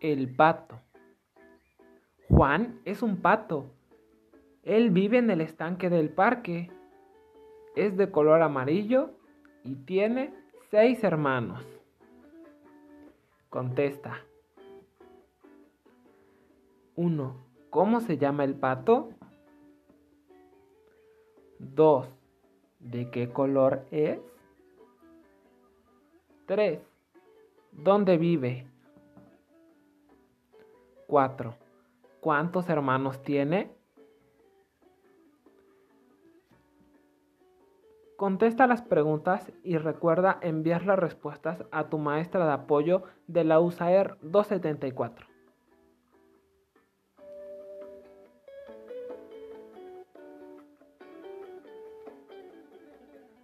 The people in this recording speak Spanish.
El pato. Juan es un pato. Él vive en el estanque del parque. Es de color amarillo y tiene seis hermanos. Contesta. 1. ¿Cómo se llama el pato? 2. ¿De qué color es? 3. ¿Dónde vive? 4. ¿Cuántos hermanos tiene? Contesta las preguntas y recuerda enviar las respuestas a tu maestra de apoyo de la USAER 274.